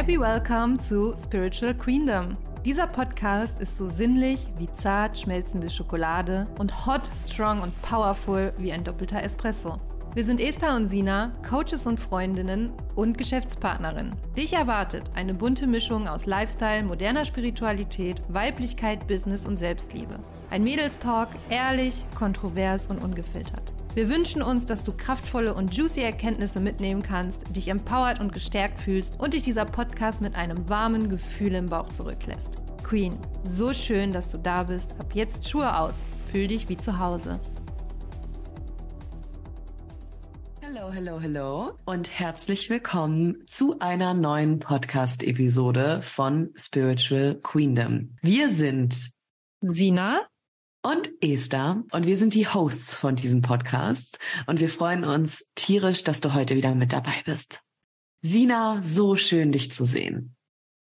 Happy Welcome zu Spiritual Queendom. Dieser Podcast ist so sinnlich wie zart schmelzende Schokolade und hot, strong und powerful wie ein doppelter Espresso. Wir sind Esther und Sina, Coaches und Freundinnen und Geschäftspartnerinnen. Dich erwartet eine bunte Mischung aus Lifestyle, moderner Spiritualität, Weiblichkeit, Business und Selbstliebe. Ein Mädelstalk, ehrlich, kontrovers und ungefiltert. Wir wünschen uns, dass du kraftvolle und juicy Erkenntnisse mitnehmen kannst, dich empowert und gestärkt fühlst und dich dieser Podcast mit einem warmen Gefühl im Bauch zurücklässt. Queen, so schön, dass du da bist. Ab jetzt Schuhe aus. Fühl dich wie zu Hause. Hallo, hallo, hallo und herzlich willkommen zu einer neuen Podcast-Episode von Spiritual Queendom. Wir sind Sina und Esther und wir sind die Hosts von diesem Podcast und wir freuen uns tierisch, dass du heute wieder mit dabei bist. Sina, so schön dich zu sehen.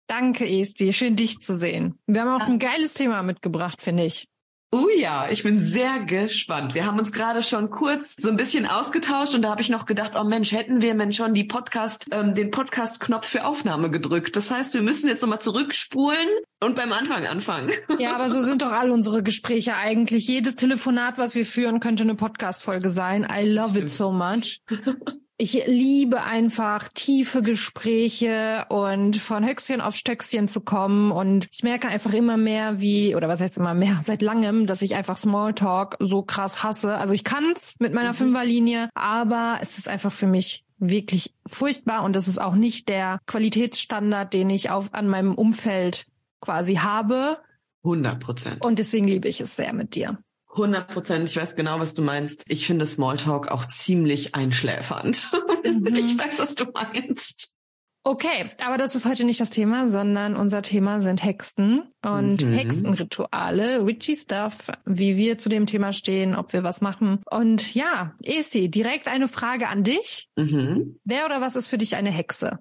Danke, Esti. Schön dich zu sehen. Wir haben auch ein geiles Thema mitgebracht, finde ich. Oh ja, ich bin sehr gespannt. Wir haben uns gerade schon kurz so ein bisschen ausgetauscht und da habe ich noch gedacht, oh Mensch, hätten wir Mensch schon die Podcast, ähm, den Podcast-Knopf für Aufnahme gedrückt. Das heißt, wir müssen jetzt nochmal zurückspulen und beim Anfang anfangen. Ja, aber so sind doch all unsere Gespräche eigentlich. Jedes Telefonat, was wir führen, könnte eine Podcast-Folge sein. I love it so much. Ich liebe einfach tiefe Gespräche und von Höchstchen auf Stöckchen zu kommen. Und ich merke einfach immer mehr, wie, oder was heißt immer mehr, seit langem, dass ich einfach Smalltalk so krass hasse. Also ich kann's mit meiner mhm. Fünferlinie, aber es ist einfach für mich wirklich furchtbar und es ist auch nicht der Qualitätsstandard, den ich auf, an meinem Umfeld quasi habe. 100 Prozent. Und deswegen liebe ich es sehr mit dir. 100 Prozent. Ich weiß genau, was du meinst. Ich finde Smalltalk auch ziemlich einschläfernd. Mhm. Ich weiß, was du meinst. Okay, aber das ist heute nicht das Thema, sondern unser Thema sind Hexen und mhm. Hexenrituale, witchy stuff, wie wir zu dem Thema stehen, ob wir was machen. Und ja, Esti, direkt eine Frage an dich. Mhm. Wer oder was ist für dich eine Hexe?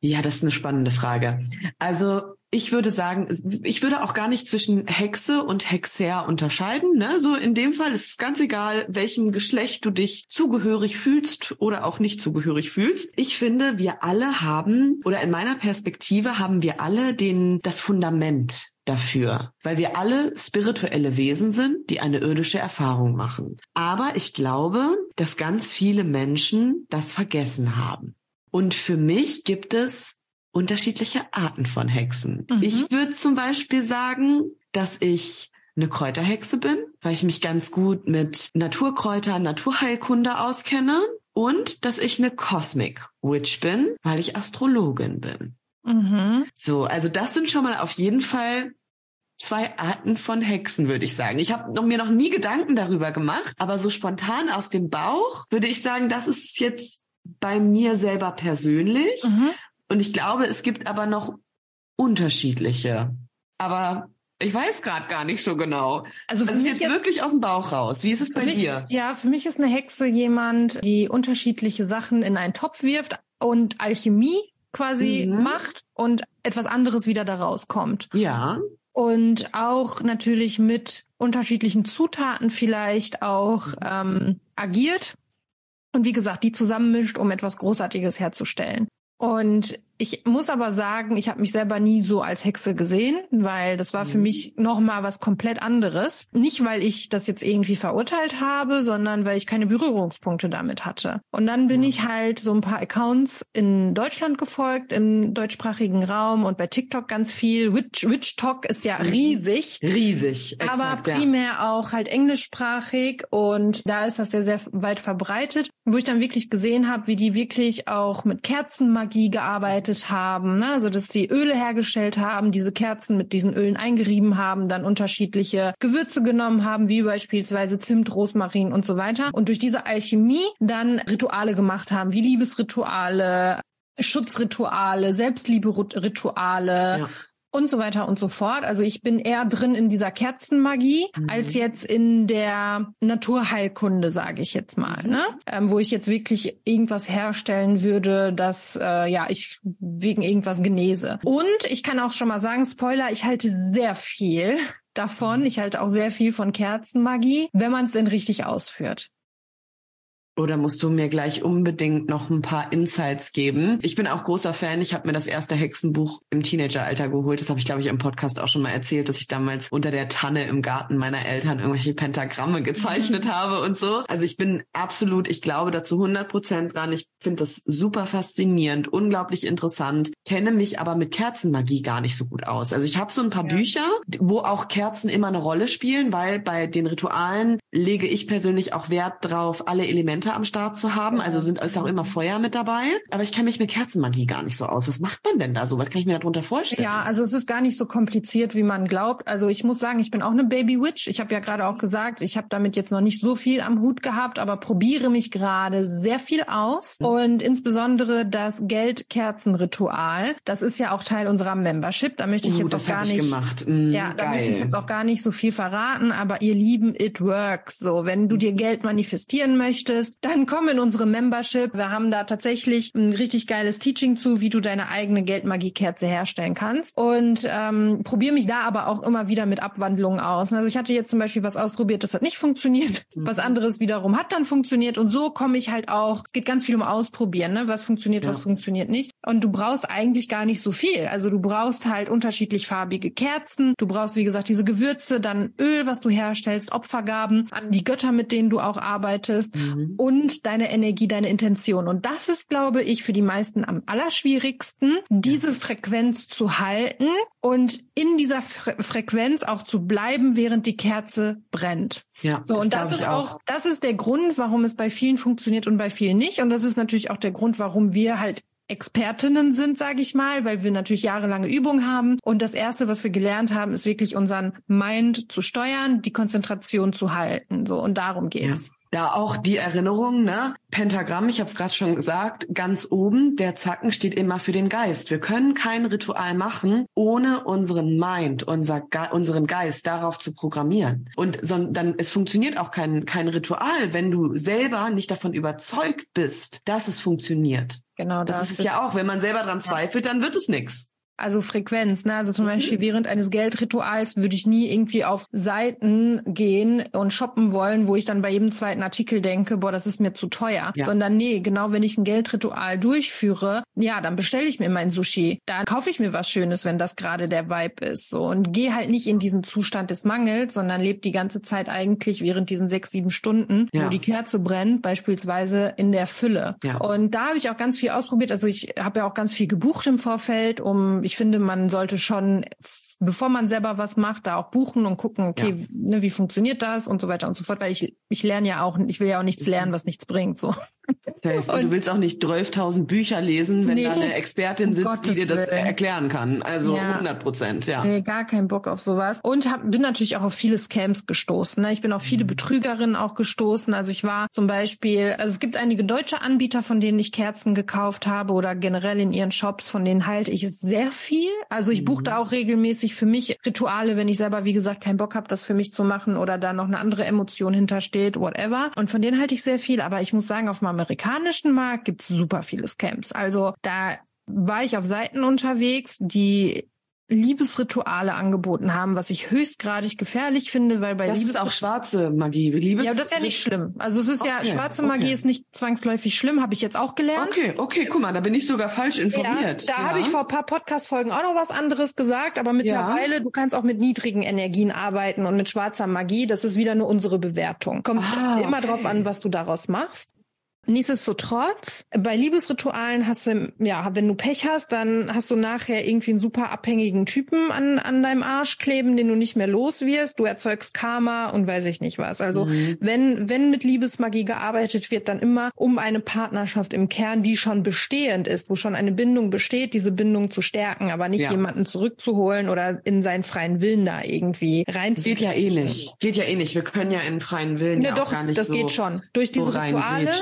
Ja, das ist eine spannende Frage. Also ich würde sagen, ich würde auch gar nicht zwischen Hexe und Hexer unterscheiden. Ne? So in dem Fall ist es ganz egal, welchem Geschlecht du dich zugehörig fühlst oder auch nicht zugehörig fühlst. Ich finde, wir alle haben, oder in meiner Perspektive haben wir alle den, das Fundament dafür, weil wir alle spirituelle Wesen sind, die eine irdische Erfahrung machen. Aber ich glaube, dass ganz viele Menschen das vergessen haben. Und für mich gibt es unterschiedliche Arten von Hexen. Mhm. Ich würde zum Beispiel sagen, dass ich eine Kräuterhexe bin, weil ich mich ganz gut mit Naturkräuter, Naturheilkunde auskenne und dass ich eine Cosmic Witch bin, weil ich Astrologin bin. Mhm. So, also das sind schon mal auf jeden Fall zwei Arten von Hexen, würde ich sagen. Ich habe mir noch nie Gedanken darüber gemacht, aber so spontan aus dem Bauch würde ich sagen, das ist jetzt bei mir selber persönlich. Mhm. Und ich glaube, es gibt aber noch unterschiedliche. Aber ich weiß gerade gar nicht so genau. Also es ist jetzt, jetzt, wirklich aus dem Bauch raus. Wie ist es bei mich, dir? Ja, für mich ist eine Hexe jemand, die unterschiedliche Sachen in einen Topf wirft und Alchemie quasi mhm. macht und etwas anderes wieder daraus kommt. Ja. Und auch natürlich mit unterschiedlichen Zutaten vielleicht auch ähm, agiert und wie gesagt, die zusammenmischt, um etwas Großartiges herzustellen. Und ich muss aber sagen, ich habe mich selber nie so als Hexe gesehen, weil das war für mhm. mich noch mal was komplett anderes. Nicht, weil ich das jetzt irgendwie verurteilt habe, sondern weil ich keine Berührungspunkte damit hatte. Und dann bin ich halt so ein paar Accounts in Deutschland gefolgt, im deutschsprachigen Raum und bei TikTok ganz viel. Witch, Witch Talk ist ja mhm. riesig. Riesig, exakt, aber primär ja. auch halt englischsprachig und da ist das sehr, sehr weit verbreitet, wo ich dann wirklich gesehen habe, wie die wirklich auch mit Kerzenmagie gearbeitet verarbeitet haben, ne? also dass die Öle hergestellt haben, diese Kerzen mit diesen Ölen eingerieben haben, dann unterschiedliche Gewürze genommen haben, wie beispielsweise Zimt, Rosmarin und so weiter. Und durch diese Alchemie dann Rituale gemacht haben, wie Liebesrituale, Schutzrituale, Selbstliebe-Rituale, ja und so weiter und so fort. Also ich bin eher drin in dieser Kerzenmagie mhm. als jetzt in der Naturheilkunde, sage ich jetzt mal, ne? Ähm, wo ich jetzt wirklich irgendwas herstellen würde, dass äh, ja ich wegen irgendwas genese. Und ich kann auch schon mal sagen, Spoiler, ich halte sehr viel davon. Ich halte auch sehr viel von Kerzenmagie, wenn man es denn richtig ausführt. Oder musst du mir gleich unbedingt noch ein paar Insights geben? Ich bin auch großer Fan. Ich habe mir das erste Hexenbuch im Teenageralter geholt. Das habe ich, glaube ich, im Podcast auch schon mal erzählt, dass ich damals unter der Tanne im Garten meiner Eltern irgendwelche Pentagramme gezeichnet mhm. habe und so. Also ich bin absolut, ich glaube dazu 100 Prozent dran. Ich finde das super faszinierend, unglaublich interessant. Kenne mich aber mit Kerzenmagie gar nicht so gut aus. Also ich habe so ein paar ja. Bücher, wo auch Kerzen immer eine Rolle spielen, weil bei den Ritualen lege ich persönlich auch Wert drauf, alle Elemente Leute am Start zu haben. Also sind ist auch immer Feuer mit dabei. Aber ich kenne mich mit Kerzenmagie gar nicht so aus. Was macht man denn da so? Was kann ich mir darunter vorstellen? Ja, also es ist gar nicht so kompliziert, wie man glaubt. Also ich muss sagen, ich bin auch eine Baby Witch. Ich habe ja gerade auch gesagt, ich habe damit jetzt noch nicht so viel am Hut gehabt, aber probiere mich gerade sehr viel aus. Mhm. Und insbesondere das Geldkerzenritual, das ist ja auch Teil unserer Membership. Da möchte ich uh, jetzt auch gar nicht. Gemacht. Mm, ja, da geil. möchte ich jetzt auch gar nicht so viel verraten. Aber ihr Lieben, it works. So, wenn du dir Geld manifestieren möchtest, dann komm in unsere Membership. Wir haben da tatsächlich ein richtig geiles Teaching zu, wie du deine eigene Geldmagiekerze herstellen kannst. Und ähm, probiere mich da aber auch immer wieder mit Abwandlungen aus. Also ich hatte jetzt zum Beispiel was ausprobiert, das hat nicht funktioniert. Mhm. Was anderes wiederum hat dann funktioniert. Und so komme ich halt auch, es geht ganz viel um Ausprobieren, ne? was funktioniert, ja. was funktioniert nicht. Und du brauchst eigentlich gar nicht so viel. Also du brauchst halt unterschiedlich farbige Kerzen. Du brauchst, wie gesagt, diese Gewürze, dann Öl, was du herstellst, Opfergaben an die Götter, mit denen du auch arbeitest. Mhm und deine Energie, deine Intention. Und das ist, glaube ich, für die meisten am allerschwierigsten, diese Frequenz zu halten und in dieser Fre Frequenz auch zu bleiben, während die Kerze brennt. Ja, so, und das, das ist auch. auch, das ist der Grund, warum es bei vielen funktioniert und bei vielen nicht. Und das ist natürlich auch der Grund, warum wir halt Expertinnen sind, sage ich mal, weil wir natürlich jahrelange Übung haben. Und das Erste, was wir gelernt haben, ist wirklich unseren Mind zu steuern, die Konzentration zu halten. So und darum geht's. Da auch die Erinnerung, ne? Pentagramm, ich habe es gerade schon gesagt, ganz oben, der Zacken steht immer für den Geist. Wir können kein Ritual machen, ohne unseren Mind, unser Ge unseren Geist darauf zu programmieren. Und so, dann es funktioniert auch kein kein Ritual, wenn du selber nicht davon überzeugt bist, dass es funktioniert. Genau, das, das ist es ja auch. Wenn man selber dran zweifelt, dann wird es nichts. Also Frequenz, ne? Also zum mhm. Beispiel während eines Geldrituals würde ich nie irgendwie auf Seiten gehen und shoppen wollen, wo ich dann bei jedem zweiten Artikel denke, boah, das ist mir zu teuer. Ja. Sondern nee, genau wenn ich ein Geldritual durchführe, ja, dann bestelle ich mir mein Sushi. Dann kaufe ich mir was Schönes, wenn das gerade der Vibe ist. So und gehe halt nicht in diesen Zustand des Mangels, sondern lebe die ganze Zeit eigentlich während diesen sechs, sieben Stunden, ja. wo die Kerze brennt, beispielsweise in der Fülle. Ja. Und da habe ich auch ganz viel ausprobiert. Also ich habe ja auch ganz viel gebucht im Vorfeld, um ich finde, man sollte schon, bevor man selber was macht, da auch buchen und gucken, okay, ja. ne, wie funktioniert das und so weiter und so fort, weil ich, ich lerne ja auch, ich will ja auch nichts lernen, was nichts bringt, so. Und, du willst auch nicht 12.000 Bücher lesen, wenn nee, da eine Expertin sitzt, um die dir das Willen. erklären kann. Also ja. 100 Prozent, ja. Nee, gar keinen Bock auf sowas. Und hab, bin natürlich auch auf viele Scams gestoßen. Ne? Ich bin auf viele mhm. Betrügerinnen auch gestoßen. Also ich war zum Beispiel, also es gibt einige deutsche Anbieter, von denen ich Kerzen gekauft habe oder generell in ihren Shops, von denen halte ich sehr viel. Also ich buche da mhm. auch regelmäßig für mich Rituale, wenn ich selber, wie gesagt, keinen Bock habe, das für mich zu machen oder da noch eine andere Emotion hintersteht, whatever. Und von denen halte ich sehr viel. Aber ich muss sagen, auf dem amerikanischen Markt gibt es super viele Scams. Also da war ich auf Seiten unterwegs, die Liebesrituale angeboten haben, was ich höchstgradig gefährlich finde, weil bei das Liebes ist auch schwarze Magie. Liebes ja, das ist ja nicht schlimm. Also es ist okay, ja schwarze Magie okay. ist nicht zwangsläufig schlimm, habe ich jetzt auch gelernt. Okay, okay, guck mal, da bin ich sogar falsch informiert. Ja, da ja. habe ich vor ein paar Podcast Folgen auch noch was anderes gesagt, aber mittlerweile ja. du kannst auch mit niedrigen Energien arbeiten und mit schwarzer Magie, das ist wieder nur unsere Bewertung. Kommt ah, immer okay. drauf an, was du daraus machst. Nichtsdestotrotz, bei Liebesritualen hast du, ja, wenn du Pech hast, dann hast du nachher irgendwie einen super abhängigen Typen an, an deinem Arsch kleben, den du nicht mehr los wirst. Du erzeugst Karma und weiß ich nicht was. Also mhm. wenn, wenn mit Liebesmagie gearbeitet wird, dann immer um eine Partnerschaft im Kern, die schon bestehend ist, wo schon eine Bindung besteht, diese Bindung zu stärken, aber nicht ja. jemanden zurückzuholen oder in seinen freien Willen da irgendwie rein. Geht ja eh nicht. Geht ja eh nicht. Wir können ja in freien Willen ne, ja doch, gar nicht das so, geht schon. Durch diese so Rituale.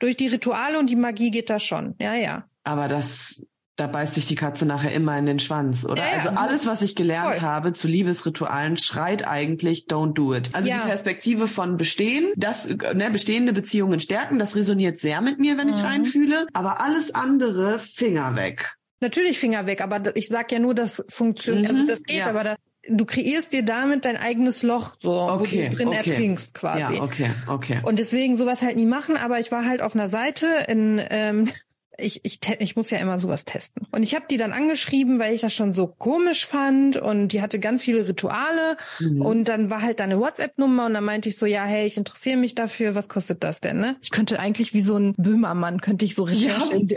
Durch die Rituale und die Magie geht das schon. Ja, ja. Aber das, da beißt sich die Katze nachher immer in den Schwanz, oder? Ja, ja. Also alles, was ich gelernt Voll. habe zu Liebesritualen, schreit eigentlich don't do it. Also ja. die Perspektive von bestehen, das, ne, bestehende Beziehungen stärken, das resoniert sehr mit mir, wenn ich mhm. reinfühle. Aber alles andere, Finger weg. Natürlich Finger weg, aber ich sag ja nur, das funktioniert, also mhm. also das geht, aber da, du kreierst dir damit dein eigenes Loch, so, okay, wo du drin okay. ertrinkst quasi. Ja, okay, okay. Und deswegen sowas halt nie machen, aber ich war halt auf einer Seite in, ähm, ich, ich, ich muss ja immer sowas testen. Und ich habe die dann angeschrieben, weil ich das schon so komisch fand und die hatte ganz viele Rituale mhm. und dann war halt da eine WhatsApp-Nummer und dann meinte ich so, ja, hey, ich interessiere mich dafür, was kostet das denn, ne? Ich könnte eigentlich wie so ein Böhmermann, könnte ich so Recherche ja, in,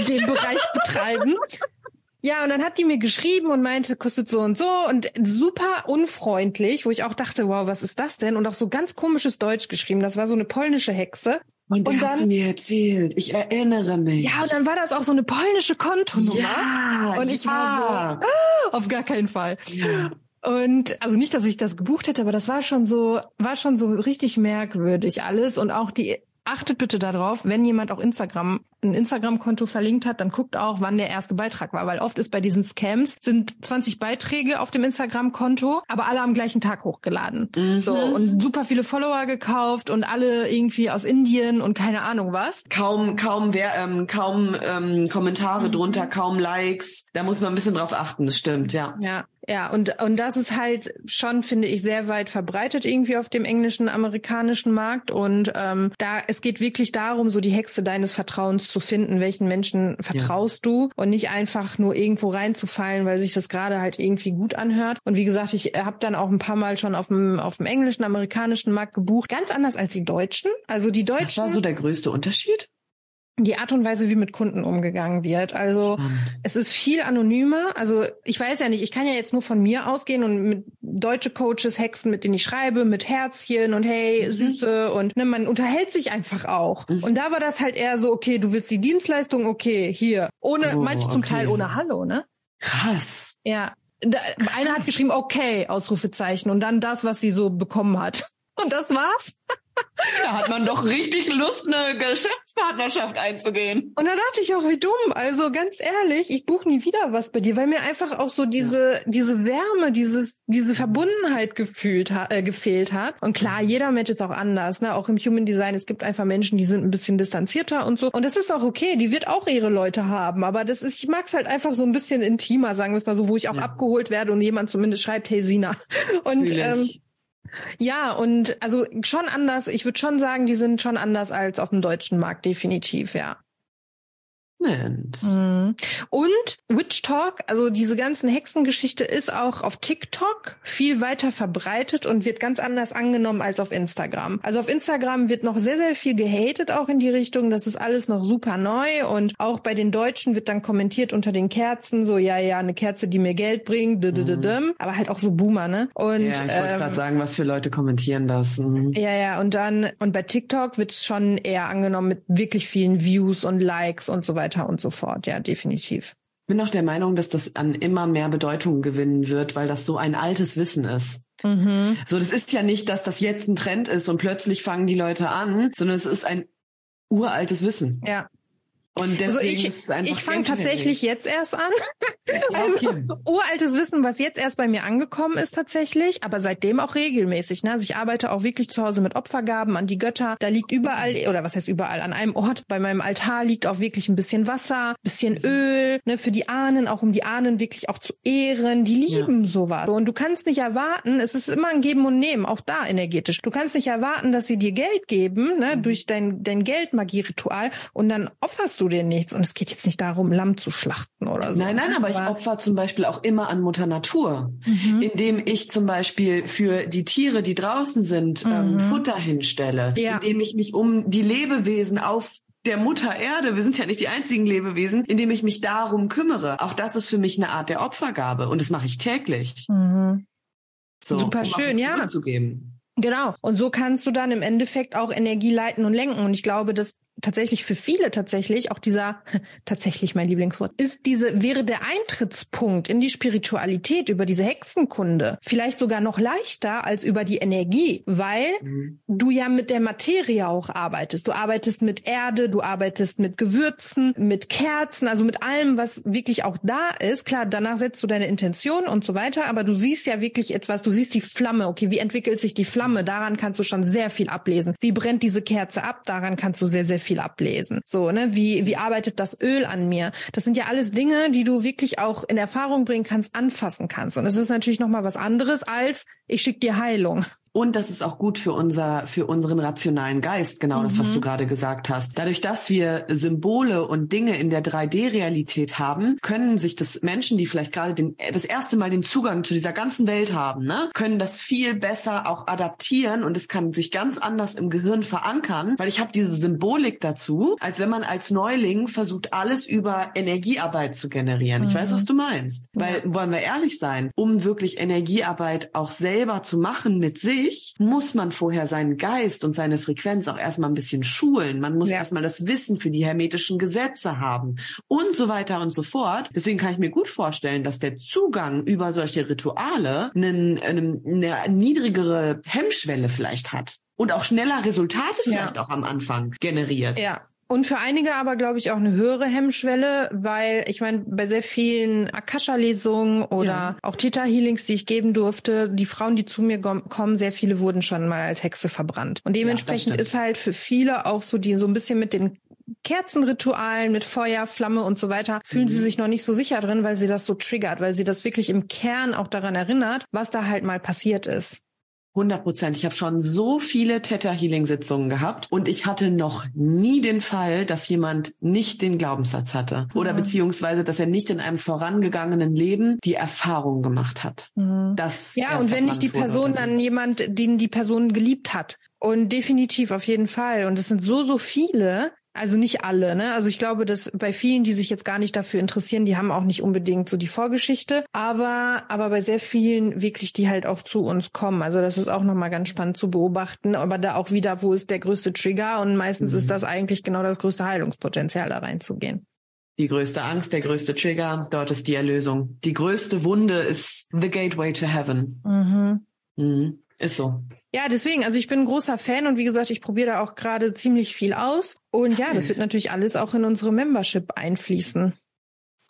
in dem Bereich betreiben. Ja, und dann hat die mir geschrieben und meinte, kostet so und so und super unfreundlich, wo ich auch dachte, wow, was ist das denn? Und auch so ganz komisches Deutsch geschrieben. Das war so eine polnische Hexe. Und, und hast dann, du mir erzählt. Ich erinnere mich. Ja, und dann war das auch so eine polnische Kontonummer. Ja, und ich ja. war so, ah, auf gar keinen Fall. Ja. Und also nicht, dass ich das gebucht hätte, aber das war schon so, war schon so richtig merkwürdig alles und auch die achtet bitte darauf, wenn jemand auch Instagram ein Instagram-Konto verlinkt hat, dann guckt auch, wann der erste Beitrag war, weil oft ist bei diesen Scams sind 20 Beiträge auf dem Instagram-Konto, aber alle am gleichen Tag hochgeladen. Mhm. So und super viele Follower gekauft und alle irgendwie aus Indien und keine Ahnung was. Kaum, kaum wer, ähm, kaum ähm, Kommentare mhm. drunter, kaum Likes. Da muss man ein bisschen drauf achten. Das stimmt, ja. Ja. Ja, und, und das ist halt schon, finde ich, sehr weit verbreitet irgendwie auf dem englischen, amerikanischen Markt. Und ähm, da, es geht wirklich darum, so die Hexe deines Vertrauens zu finden, welchen Menschen vertraust ja. du und nicht einfach nur irgendwo reinzufallen, weil sich das gerade halt irgendwie gut anhört. Und wie gesagt, ich habe dann auch ein paar Mal schon auf dem, auf dem englischen, amerikanischen Markt gebucht. Ganz anders als die Deutschen. Also die Deutschen. Das war so der größte Unterschied? Die Art und Weise, wie mit Kunden umgegangen wird. Also Spannend. es ist viel anonymer. Also ich weiß ja nicht, ich kann ja jetzt nur von mir ausgehen und mit deutsche Coaches, Hexen, mit denen ich schreibe, mit Herzchen und hey, mhm. Süße und ne, man unterhält sich einfach auch. Mhm. Und da war das halt eher so, okay, du willst die Dienstleistung, okay, hier. Ohne, oh, manche zum okay. Teil ohne Hallo, ne? Krass. Ja. Da, einer hat geschrieben, okay, Ausrufezeichen und dann das, was sie so bekommen hat. Und das war's. Da hat man doch richtig Lust, eine Geschäftspartnerschaft einzugehen. Und da dachte ich auch, wie dumm. Also ganz ehrlich, ich buche nie wieder was bei dir, weil mir einfach auch so diese, ja. diese Wärme, dieses, diese Verbundenheit gefühlt äh, gefehlt hat. Und klar, jeder Mensch ist auch anders, ne? Auch im Human Design. Es gibt einfach Menschen, die sind ein bisschen distanzierter und so. Und das ist auch okay. Die wird auch ihre Leute haben. Aber das ist, ich mag es halt einfach so ein bisschen intimer, sagen wir es mal so, wo ich auch ja. abgeholt werde und jemand zumindest schreibt, hey Sina. Und, ähm, ja, und also schon anders. Ich würde schon sagen, die sind schon anders als auf dem deutschen Markt, definitiv, ja. Mensch. Mhm. Und Witch Talk, also diese ganzen Hexengeschichte ist auch auf TikTok viel weiter verbreitet und wird ganz anders angenommen als auf Instagram. Also auf Instagram wird noch sehr, sehr viel gehatet auch in die Richtung, das ist alles noch super neu und auch bei den Deutschen wird dann kommentiert unter den Kerzen, so ja, ja, eine Kerze, die mir Geld bringt, mhm. aber halt auch so Boomer, ne? Und, ja, ich wollte ähm, gerade sagen, was für Leute kommentieren das. Mhm. Ja, ja, und dann, und bei TikTok wird es schon eher angenommen mit wirklich vielen Views und Likes und so weiter weiter und so fort. Ja, definitiv. Ich bin auch der Meinung, dass das an immer mehr Bedeutung gewinnen wird, weil das so ein altes Wissen ist. Mhm. So, das ist ja nicht, dass das jetzt ein Trend ist und plötzlich fangen die Leute an, sondern es ist ein uraltes Wissen. Ja, und also deswegen also ich, ist es einfach ich fange tatsächlich jetzt erst an. also uraltes Wissen, was jetzt erst bei mir angekommen ist tatsächlich, aber seitdem auch regelmäßig. Ne? Also ich arbeite auch wirklich zu Hause mit Opfergaben an die Götter. Da liegt überall, oder was heißt überall, an einem Ort bei meinem Altar liegt auch wirklich ein bisschen Wasser, bisschen Öl, ne, für die Ahnen, auch um die Ahnen wirklich auch zu ehren. Die lieben ja. sowas. und du kannst nicht erwarten, es ist immer ein Geben und Nehmen, auch da energetisch. Du kannst nicht erwarten, dass sie dir Geld geben, ne, mhm. durch dein, dein Geldmagie-Ritual und dann opferst du du dir nichts. Und es geht jetzt nicht darum, Lamm zu schlachten oder so. Nein, nein, aber, aber ich opfer zum Beispiel auch immer an Mutter Natur, mhm. indem ich zum Beispiel für die Tiere, die draußen sind, ähm, mhm. ähm, Futter hinstelle, ja. indem ich mich um die Lebewesen auf der Mutter Erde, wir sind ja nicht die einzigen Lebewesen, indem ich mich darum kümmere. Auch das ist für mich eine Art der Opfergabe und das mache ich täglich. Mhm. So, Super um schön, ja. Genau. Und so kannst du dann im Endeffekt auch Energie leiten und lenken. Und ich glaube, dass tatsächlich für viele tatsächlich auch dieser tatsächlich mein Lieblingswort ist diese wäre der Eintrittspunkt in die Spiritualität über diese Hexenkunde vielleicht sogar noch leichter als über die Energie, weil mhm. du ja mit der Materie auch arbeitest. Du arbeitest mit Erde, du arbeitest mit Gewürzen, mit Kerzen, also mit allem, was wirklich auch da ist. Klar, danach setzt du deine Intention und so weiter, aber du siehst ja wirklich etwas, du siehst die Flamme, okay, wie entwickelt sich die Flamme? Daran kannst du schon sehr viel ablesen. Wie brennt diese Kerze ab? Daran kannst du sehr sehr viel ablesen. So, ne, wie, wie arbeitet das Öl an mir? Das sind ja alles Dinge, die du wirklich auch in Erfahrung bringen kannst, anfassen kannst. Und es ist natürlich nochmal was anderes als, ich schicke dir Heilung. Und das ist auch gut für unser, für unseren rationalen Geist, genau mhm. das, was du mhm. gerade gesagt hast. Dadurch, dass wir Symbole und Dinge in der 3D-Realität haben, können sich das Menschen, die vielleicht gerade den, das erste Mal den Zugang zu dieser ganzen Welt haben, ne, können das viel besser auch adaptieren und es kann sich ganz anders im Gehirn verankern, weil ich habe diese Symbolik dazu, als wenn man als Neuling versucht, alles über Energiearbeit zu generieren. Mhm. Ich weiß, mhm. was du meinst. Weil, wollen wir ehrlich sein, um wirklich Energiearbeit auch selber zu machen mit sich, sich muss man vorher seinen Geist und seine Frequenz auch erstmal ein bisschen schulen. Man muss ja. erstmal das Wissen für die hermetischen Gesetze haben und so weiter und so fort. Deswegen kann ich mir gut vorstellen, dass der Zugang über solche Rituale einen, einen, eine niedrigere Hemmschwelle vielleicht hat und auch schneller Resultate vielleicht ja. auch am Anfang generiert. Ja, und für einige aber, glaube ich, auch eine höhere Hemmschwelle, weil ich meine, bei sehr vielen Akasha-Lesungen oder ja. auch Theta-Healings, die ich geben durfte, die Frauen, die zu mir kommen, sehr viele wurden schon mal als Hexe verbrannt. Und dementsprechend ja, ist halt für viele auch so, die so ein bisschen mit den Kerzenritualen mit Feuer, Flamme und so weiter, fühlen mhm. sie sich noch nicht so sicher drin, weil sie das so triggert, weil sie das wirklich im Kern auch daran erinnert, was da halt mal passiert ist. 100 Prozent. Ich habe schon so viele Theta Healing Sitzungen gehabt und ich hatte noch nie den Fall, dass jemand nicht den Glaubenssatz hatte oder mhm. beziehungsweise, dass er nicht in einem vorangegangenen Leben die Erfahrung gemacht hat. Mhm. Dass ja, und wenn nicht die Person, dann jemand, den die Person geliebt hat. Und definitiv auf jeden Fall. Und es sind so, so viele, also nicht alle, ne? Also ich glaube, dass bei vielen, die sich jetzt gar nicht dafür interessieren, die haben auch nicht unbedingt so die Vorgeschichte, aber aber bei sehr vielen wirklich, die halt auch zu uns kommen. Also das ist auch nochmal ganz spannend zu beobachten, aber da auch wieder, wo ist der größte Trigger und meistens mhm. ist das eigentlich genau das größte Heilungspotenzial da reinzugehen. Die größte Angst, der größte Trigger, dort ist die Erlösung. Die größte Wunde ist the gateway to heaven. Mhm. Mhm. Ist so. Ja, deswegen, also ich bin ein großer Fan und wie gesagt, ich probiere da auch gerade ziemlich viel aus. Und ja, das wird natürlich alles auch in unsere Membership einfließen.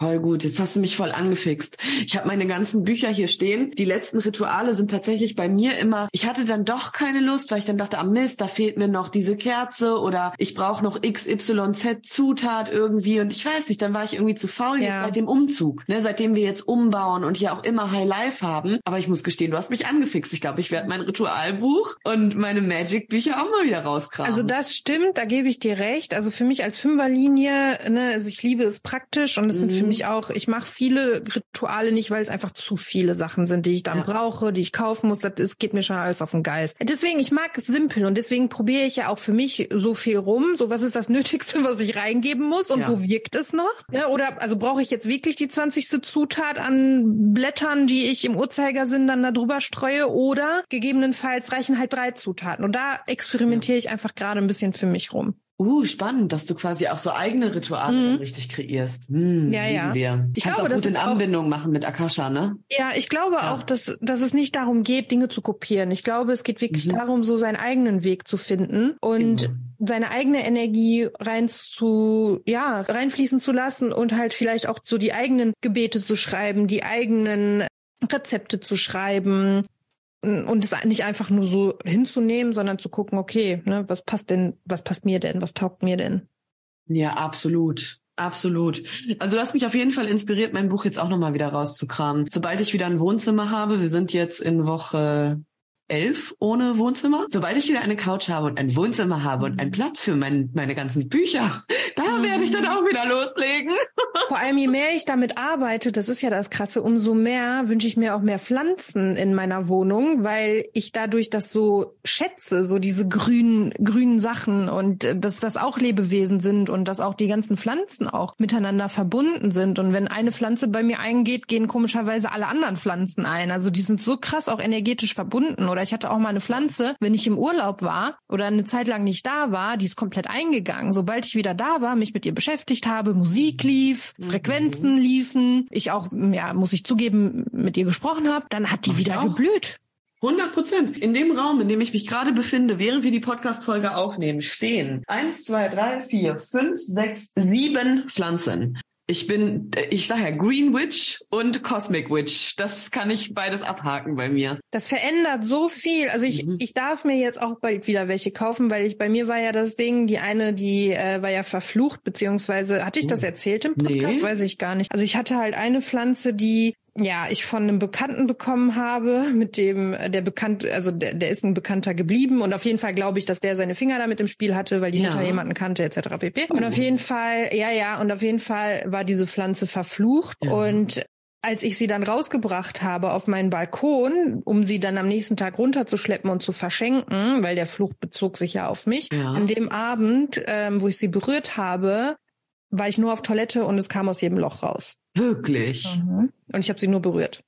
Voll gut, jetzt hast du mich voll angefixt. Ich habe meine ganzen Bücher hier stehen. Die letzten Rituale sind tatsächlich bei mir immer, ich hatte dann doch keine Lust, weil ich dann dachte, am ah, Mist, da fehlt mir noch diese Kerze oder ich brauche noch XYZ Zutat irgendwie und ich weiß nicht, dann war ich irgendwie zu faul ja. jetzt seit dem Umzug, ne, seitdem wir jetzt umbauen und hier auch immer High Life haben. Aber ich muss gestehen, du hast mich angefixt. Ich glaube, ich werde mein Ritualbuch und meine Magic Bücher auch mal wieder rauskramen. Also das stimmt, da gebe ich dir recht. Also für mich als Fünferlinie, ne, also ich liebe es praktisch und es mhm. sind für mich mich auch, ich mache viele Rituale nicht, weil es einfach zu viele Sachen sind, die ich dann ja. brauche, die ich kaufen muss. Das, das geht mir schon alles auf den Geist. Deswegen, ich mag es simpel und deswegen probiere ich ja auch für mich so viel rum. So, was ist das Nötigste, was ich reingeben muss und ja. wo wirkt es noch? Ja, oder also brauche ich jetzt wirklich die 20. Zutat an Blättern, die ich im Uhrzeigersinn dann da drüber streue oder gegebenenfalls reichen halt drei Zutaten. Und da experimentiere ich einfach gerade ein bisschen für mich rum. Uh, spannend, dass du quasi auch so eigene Rituale mhm. richtig kreierst. Hm, ja, ja. Wir. Ich Kannst glaube, auch gut in Anbindung auch, machen mit Akasha, ne? Ja, ich glaube ja. auch, dass, dass es nicht darum geht, Dinge zu kopieren. Ich glaube, es geht wirklich mhm. darum, so seinen eigenen Weg zu finden und genau. seine eigene Energie rein zu, ja, reinfließen zu lassen und halt vielleicht auch so die eigenen Gebete zu schreiben, die eigenen Rezepte zu schreiben, und es nicht einfach nur so hinzunehmen, sondern zu gucken, okay, ne, was passt denn, was passt mir denn, was taugt mir denn? Ja, absolut. Absolut. Also du hast mich auf jeden Fall inspiriert, mein Buch jetzt auch nochmal wieder rauszukramen. Sobald ich wieder ein Wohnzimmer habe, wir sind jetzt in Woche elf ohne Wohnzimmer. Sobald ich wieder eine Couch habe und ein Wohnzimmer habe und einen mhm. Platz für mein, meine ganzen Bücher, da mhm. werde ich dann auch wieder loslegen. Vor allem, je mehr ich damit arbeite, das ist ja das Krasse, umso mehr wünsche ich mir auch mehr Pflanzen in meiner Wohnung, weil ich dadurch das so schätze, so diese grünen, grünen Sachen und äh, dass das auch Lebewesen sind und dass auch die ganzen Pflanzen auch miteinander verbunden sind. Und wenn eine Pflanze bei mir eingeht, gehen komischerweise alle anderen Pflanzen ein. Also die sind so krass auch energetisch verbunden oder ich hatte auch mal eine Pflanze, wenn ich im Urlaub war oder eine Zeit lang nicht da war, die ist komplett eingegangen. Sobald ich wieder da war, mich mit ihr beschäftigt habe, Musik lief, mhm. Frequenzen liefen, ich auch, ja, muss ich zugeben, mit ihr gesprochen habe, dann hat die wieder geblüht. 100 Prozent. In dem Raum, in dem ich mich gerade befinde, während wir die Podcast-Folge aufnehmen, stehen eins, zwei, drei, vier, fünf, sechs, sieben Pflanzen. Ich bin, ich sage ja Green Witch und Cosmic Witch. Das kann ich beides abhaken bei mir. Das verändert so viel. Also ich, mhm. ich darf mir jetzt auch bald wieder welche kaufen, weil ich bei mir war ja das Ding, die eine, die äh, war ja verflucht, beziehungsweise hatte ich das oh. erzählt im Podcast? Nee. Weiß ich gar nicht. Also ich hatte halt eine Pflanze, die ja, ich von einem Bekannten bekommen habe, mit dem äh, der bekannt, also der, der ist ein Bekannter geblieben und auf jeden Fall glaube ich, dass der seine Finger damit im Spiel hatte, weil die ja. Mutter jemanden kannte etc. pp. Und auf jeden Fall, ja, ja, und auf jeden Fall war diese Pflanze verflucht ja. und als ich sie dann rausgebracht habe auf meinen Balkon, um sie dann am nächsten Tag runterzuschleppen und zu verschenken, weil der Fluch bezog sich ja auf mich, ja. an dem Abend, ähm, wo ich sie berührt habe, war ich nur auf Toilette und es kam aus jedem Loch raus. Wirklich? Mhm. Und ich habe sie nur berührt.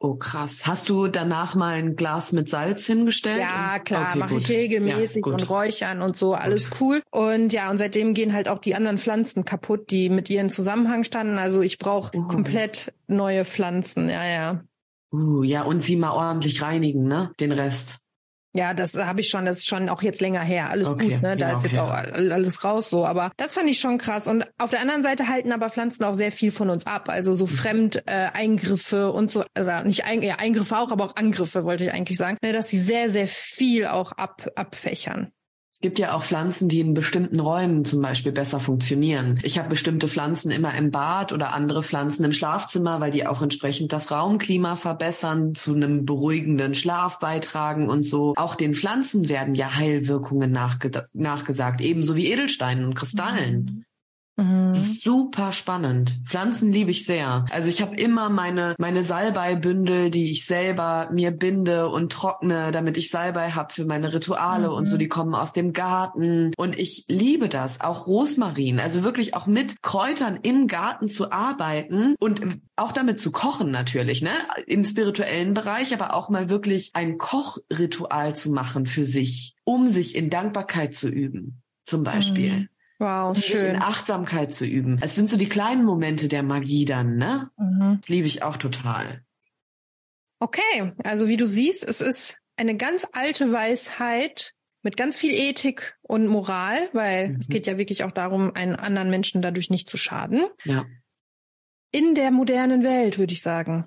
Oh krass. Hast du danach mal ein Glas mit Salz hingestellt? Ja, klar, okay, mache ich regelmäßig ja, und räuchern und so, alles gut. cool. Und ja, und seitdem gehen halt auch die anderen Pflanzen kaputt, die mit ihren Zusammenhang standen. Also ich brauche uh. komplett neue Pflanzen, ja, ja. Uh, ja, und sie mal ordentlich reinigen, ne? Den Rest. Ja, das habe ich schon, das ist schon auch jetzt länger her. Alles okay, gut, ne? Da ja, ist jetzt auch alles raus so. Aber das fand ich schon krass. Und auf der anderen Seite halten aber Pflanzen auch sehr viel von uns ab. Also so mhm. Fremdeingriffe äh, und so, oder nicht ein, ja, Eingriffe auch, aber auch Angriffe, wollte ich eigentlich sagen, ne, dass sie sehr, sehr viel auch ab, abfächern. Es gibt ja auch Pflanzen, die in bestimmten Räumen zum Beispiel besser funktionieren. Ich habe bestimmte Pflanzen immer im Bad oder andere Pflanzen im Schlafzimmer, weil die auch entsprechend das Raumklima verbessern, zu einem beruhigenden Schlaf beitragen und so. Auch den Pflanzen werden ja Heilwirkungen nachge nachgesagt, ebenso wie Edelsteinen und Kristallen. Mhm. Mhm. Super spannend. Pflanzen liebe ich sehr. Also ich habe immer meine meine Salbeibündel, die ich selber mir binde und trockne, damit ich Salbei habe für meine Rituale mhm. und so. Mhm. Die kommen aus dem Garten und ich liebe das. Auch Rosmarin, also wirklich auch mit Kräutern im Garten zu arbeiten und auch damit zu kochen natürlich, ne? Im spirituellen Bereich, aber auch mal wirklich ein Kochritual zu machen für sich, um sich in Dankbarkeit zu üben, zum Beispiel. Mhm. Wow, schön. in Achtsamkeit zu üben. Es sind so die kleinen Momente der Magie dann, ne? Mhm. Das liebe ich auch total. Okay, also wie du siehst, es ist eine ganz alte Weisheit mit ganz viel Ethik und Moral, weil mhm. es geht ja wirklich auch darum, einen anderen Menschen dadurch nicht zu schaden. Ja. In der modernen Welt, würde ich sagen.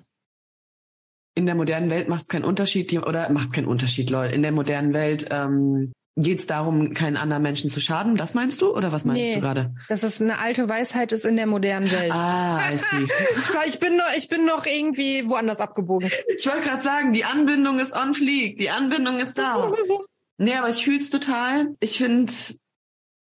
In der modernen Welt macht es keinen Unterschied, oder macht es keinen Unterschied, Leute. In der modernen Welt ähm, Geht es darum, keinen anderen Menschen zu schaden? Das meinst du oder was meinst nee, du gerade? Dass es eine alte Weisheit ist in der modernen Welt. Ah, I see. ich bin noch, ich bin noch irgendwie woanders abgebogen. Ich wollte gerade sagen, die Anbindung ist on fleek, die Anbindung ist da. nee, aber ich fühl's total. Ich finde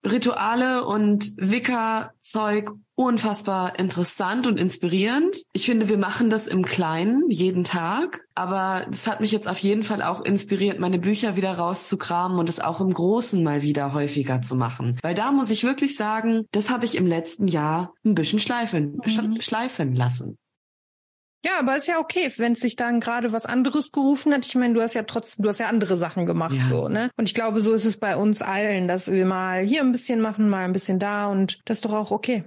Rituale und Wicca-Zeug unfassbar interessant und inspirierend. Ich finde, wir machen das im Kleinen jeden Tag, aber das hat mich jetzt auf jeden Fall auch inspiriert, meine Bücher wieder rauszukramen und es auch im Großen mal wieder häufiger zu machen. Weil da muss ich wirklich sagen, das habe ich im letzten Jahr ein bisschen schleifen, mhm. schleifen lassen. Ja, aber ist ja okay, wenn sich dann gerade was anderes gerufen hat. Ich meine, du hast ja trotzdem, du hast ja andere Sachen gemacht, ja. so, ne? Und ich glaube, so ist es bei uns allen, dass wir mal hier ein bisschen machen, mal ein bisschen da und das ist doch auch okay.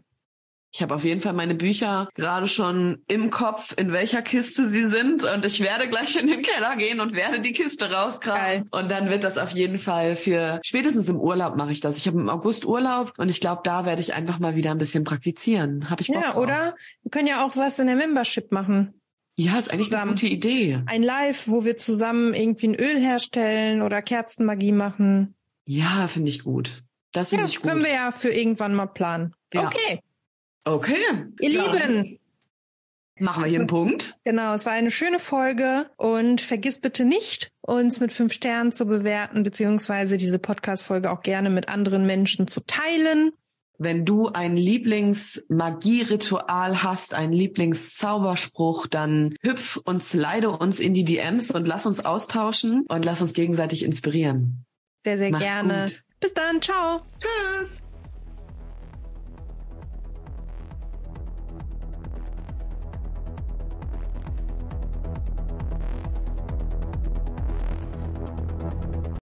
Ich habe auf jeden Fall meine Bücher gerade schon im Kopf, in welcher Kiste sie sind. Und ich werde gleich in den Keller gehen und werde die Kiste rauskramen. Und dann wird das auf jeden Fall für spätestens im Urlaub mache ich das. Ich habe im August Urlaub und ich glaube, da werde ich einfach mal wieder ein bisschen praktizieren. Habe ich Bock Ja, drauf. oder wir können ja auch was in der Membership machen. Ja, ist eigentlich zusammen. eine gute Idee. Ein Live, wo wir zusammen irgendwie ein Öl herstellen oder Kerzenmagie machen. Ja, finde ich gut. Das finde ja, ich gut. Können wir ja für irgendwann mal planen. Ja. Okay. Okay. Ihr ja. Lieben. Machen wir hier einen Punkt. Genau, es war eine schöne Folge und vergiss bitte nicht, uns mit fünf Sternen zu bewerten, beziehungsweise diese Podcast-Folge auch gerne mit anderen Menschen zu teilen. Wenn du ein Lieblingsmagie-Ritual hast, einen Lieblingszauberspruch, dann hüpf und slide uns in die DMs und lass uns austauschen und lass uns gegenseitig inspirieren. Sehr, sehr Macht's gerne. Gut. Bis dann. Ciao. Tschüss.